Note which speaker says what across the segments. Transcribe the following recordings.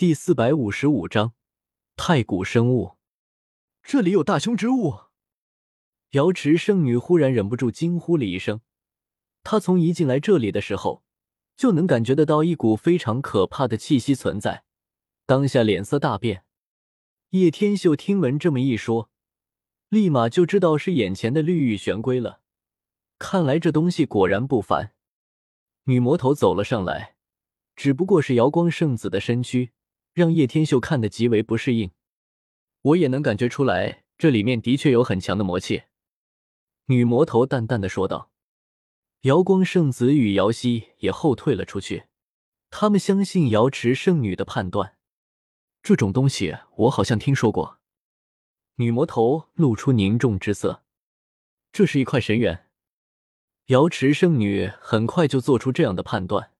Speaker 1: 第四百五十五章太古生物。
Speaker 2: 这里有大凶之物！
Speaker 1: 瑶池圣女忽然忍不住惊呼了一声。她从一进来这里的时候，就能感觉得到一股非常可怕的气息存在，当下脸色大变。叶天秀听闻这么一说，立马就知道是眼前的绿玉玄龟了。看来这东西果然不凡。女魔头走了上来，只不过是瑶光圣子的身躯，让叶天秀看得极为不适应。我也能感觉出来，这里面的确有很强的魔气。女魔头淡淡的说道。瑶光圣子与瑶溪也后退了出去，他们相信瑶池圣女的判断。这种东西我好像听说过。女魔头露出凝重之色。这是一块神元。瑶池圣女很快就做出这样的判断。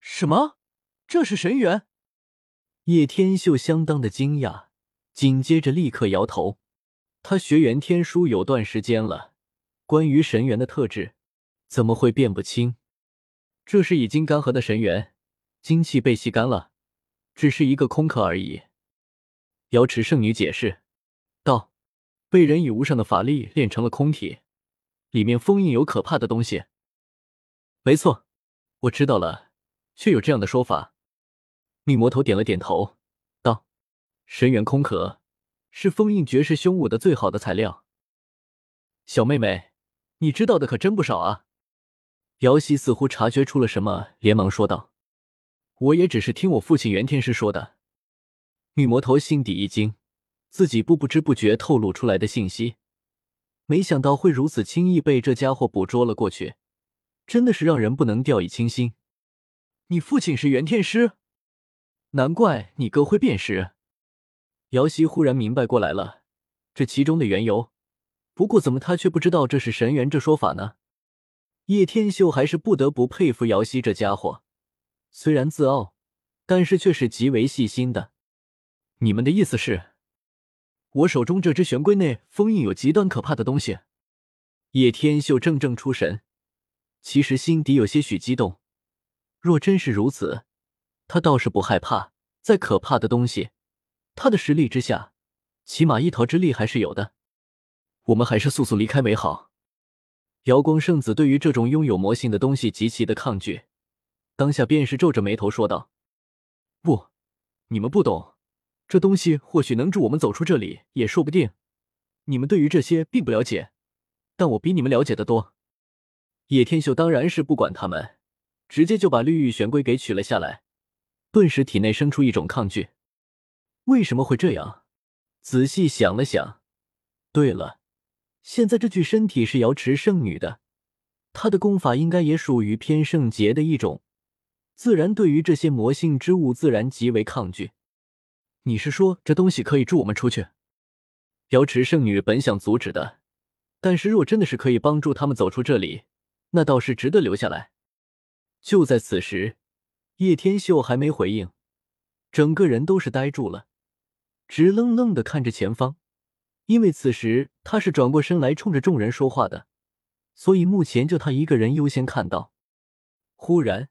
Speaker 2: 什么？这是神元？
Speaker 1: 叶天秀相当的惊讶。紧接着，立刻摇头。他学元天书有段时间了，关于神元的特质，怎么会辨不清？这是已经干涸的神元，精气被吸干了，只是一个空壳而已。瑶池圣女解释道：“被人以无上的法力炼成了空体，里面封印有可怕的东西。”没错，我知道了，确有这样的说法。女魔头点了点头。道神元空壳是封印绝世凶物的最好的材料。小妹妹，你知道的可真不少啊！瑶溪似乎察觉出了什么，连忙说道：“我也只是听我父亲袁天师说的。”女魔头心底一惊，自己不不知不觉透露出来的信息，没想到会如此轻易被这家伙捕捉了过去，真的是让人不能掉以轻心。你父亲是袁天师，难怪你哥会辨识。姚希忽然明白过来了，这其中的缘由。不过，怎么他却不知道这是神元这说法呢？叶天秀还是不得不佩服姚希这家伙，虽然自傲，但是却是极为细心的。你们的意思是，我手中这只玄龟内封印有极端可怕的东西？叶天秀怔怔出神，其实心底有些许激动。若真是如此，他倒是不害怕再可怕的东西。他的实力之下，起码一逃之力还是有的。我们还是速速离开为好。瑶光圣子对于这种拥有魔性的东西极其的抗拒，当下便是皱着眉头说道：“不，你们不懂，这东西或许能助我们走出这里，也说不定。你们对于这些并不了解，但我比你们了解的多。”叶天秀当然是不管他们，直接就把绿玉玄龟给取了下来，顿时体内生出一种抗拒。为什么会这样？仔细想了想，对了，现在这具身体是瑶池圣女的，她的功法应该也属于偏圣劫的一种，自然对于这些魔性之物自然极为抗拒。你是说这东西可以助我们出去？瑶池圣女本想阻止的，但是若真的是可以帮助他们走出这里，那倒是值得留下来。就在此时，叶天秀还没回应，整个人都是呆住了。直愣愣的看着前方，因为此时他是转过身来冲着众人说话的，所以目前就他一个人优先看到。忽然，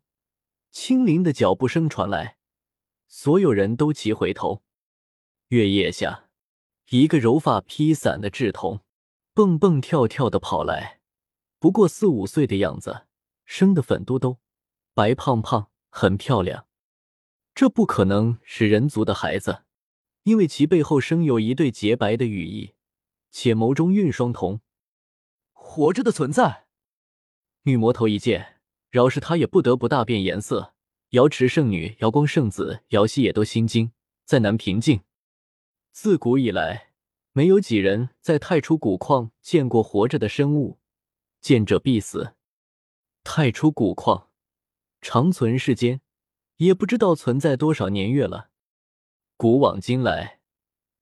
Speaker 1: 轻灵的脚步声传来，所有人都齐回头。月夜下，一个柔发披散的稚童蹦蹦跳跳的跑来，不过四五岁的样子，生的粉嘟嘟、白胖胖，很漂亮。这不可能是人族的孩子。因为其背后生有一对洁白的羽翼，且眸中蕴双瞳，
Speaker 2: 活着的存在。
Speaker 1: 女魔头一见，饶是她也不得不大变颜色。瑶池圣女、瑶光圣子、瑶溪也都心惊，再难平静。自古以来，没有几人在太初古矿见过活着的生物，见者必死。太初古矿长存世间，也不知道存在多少年月了。古往今来，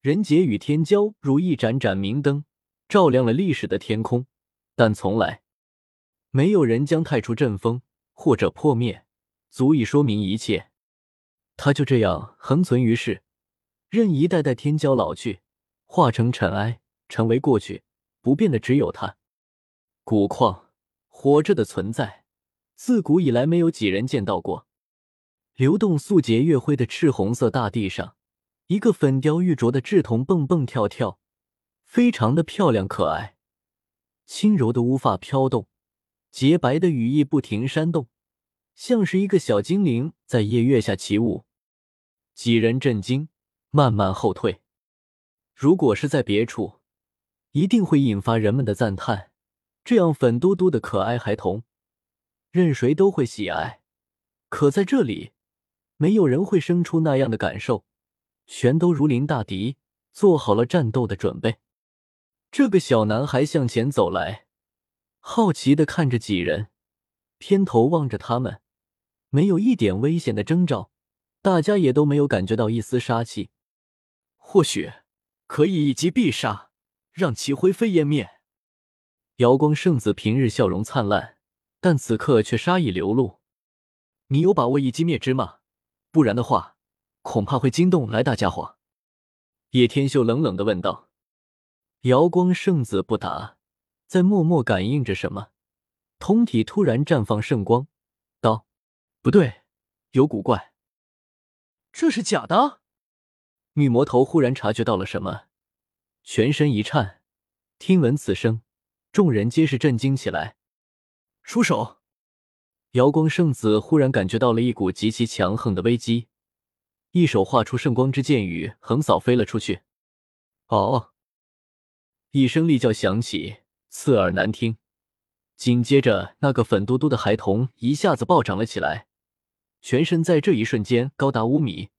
Speaker 1: 人杰与天骄如一盏盏明灯，照亮了历史的天空。但从来没有人将太初阵风或者破灭，足以说明一切。它就这样横存于世，任一代代天骄老去，化成尘埃，成为过去，不变的只有它。古矿活着的存在，自古以来没有几人见到过。流动素洁月辉的赤红色大地上，一个粉雕玉琢的稚童蹦蹦跳跳，非常的漂亮可爱。轻柔的乌发飘动，洁白的羽翼不停扇动，像是一个小精灵在夜月下起舞。几人震惊，慢慢后退。如果是在别处，一定会引发人们的赞叹。这样粉嘟嘟的可爱孩童，任谁都会喜爱。可在这里，没有人会生出那样的感受，全都如临大敌，做好了战斗的准备。这个小男孩向前走来，好奇的看着几人，偏头望着他们，没有一点危险的征兆，大家也都没有感觉到一丝杀气。
Speaker 2: 或许。可以一击必杀，让其灰飞烟灭。
Speaker 1: 瑶光圣子平日笑容灿烂，但此刻却杀意流露。
Speaker 2: 你有把握一击灭之吗？不然的话，恐怕会惊动来大家伙。
Speaker 1: 叶天秀冷冷的问道。瑶光圣子不答，在默默感应着什么，通体突然绽放圣光，道：“
Speaker 2: 不对，有古怪。这是假的。”
Speaker 1: 女魔头忽然察觉到了什么，全身一颤。听闻此声，众人皆是震惊起来。
Speaker 2: 出手！
Speaker 1: 瑶光圣子忽然感觉到了一股极其强横的危机，一手画出圣光之剑雨，横扫飞了出去。哦！一声厉叫响起，刺耳难听。紧接着，那个粉嘟嘟的孩童一下子暴涨了起来，全身在这一瞬间高达五米。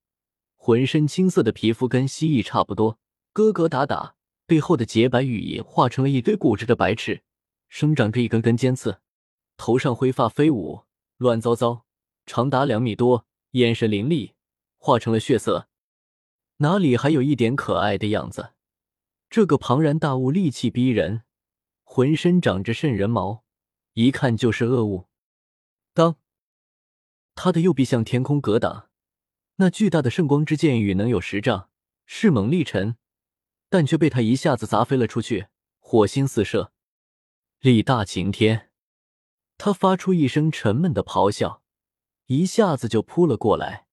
Speaker 1: 浑身青色的皮肤跟蜥蜴差不多，疙疙瘩瘩，背后的洁白羽翼化成了一堆固执的白翅，生长着一根根尖刺，头上灰发飞舞，乱糟糟，长达两米多，眼神凌厉，化成了血色，哪里还有一点可爱的样子？这个庞然大物戾气逼人，浑身长着渗人毛，一看就是恶物。当，他的右臂向天空格挡。那巨大的圣光之剑雨能有十丈，势猛力沉，但却被他一下子砸飞了出去，火星四射，力大晴天。他发出一声沉闷的咆哮，一下子就扑了过来，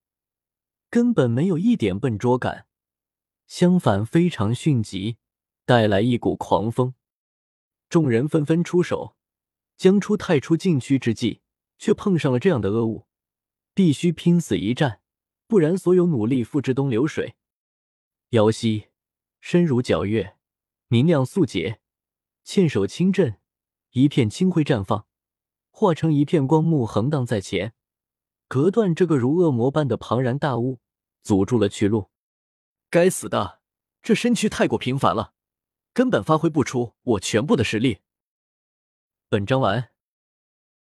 Speaker 1: 根本没有一点笨拙感，相反非常迅疾，带来一股狂风。众人纷纷出手，将出太初禁区之际，却碰上了这样的恶物，必须拼死一战。不然，所有努力付之东流水。瑶溪身如皎月，明亮素洁，纤手轻震，一片清辉绽放，化成一片光幕横荡在前，隔断这个如恶魔般的庞然大物，阻住了去路。
Speaker 2: 该死的，这身躯太过平凡了，根本发挥不出我全部的实力。
Speaker 1: 本章完。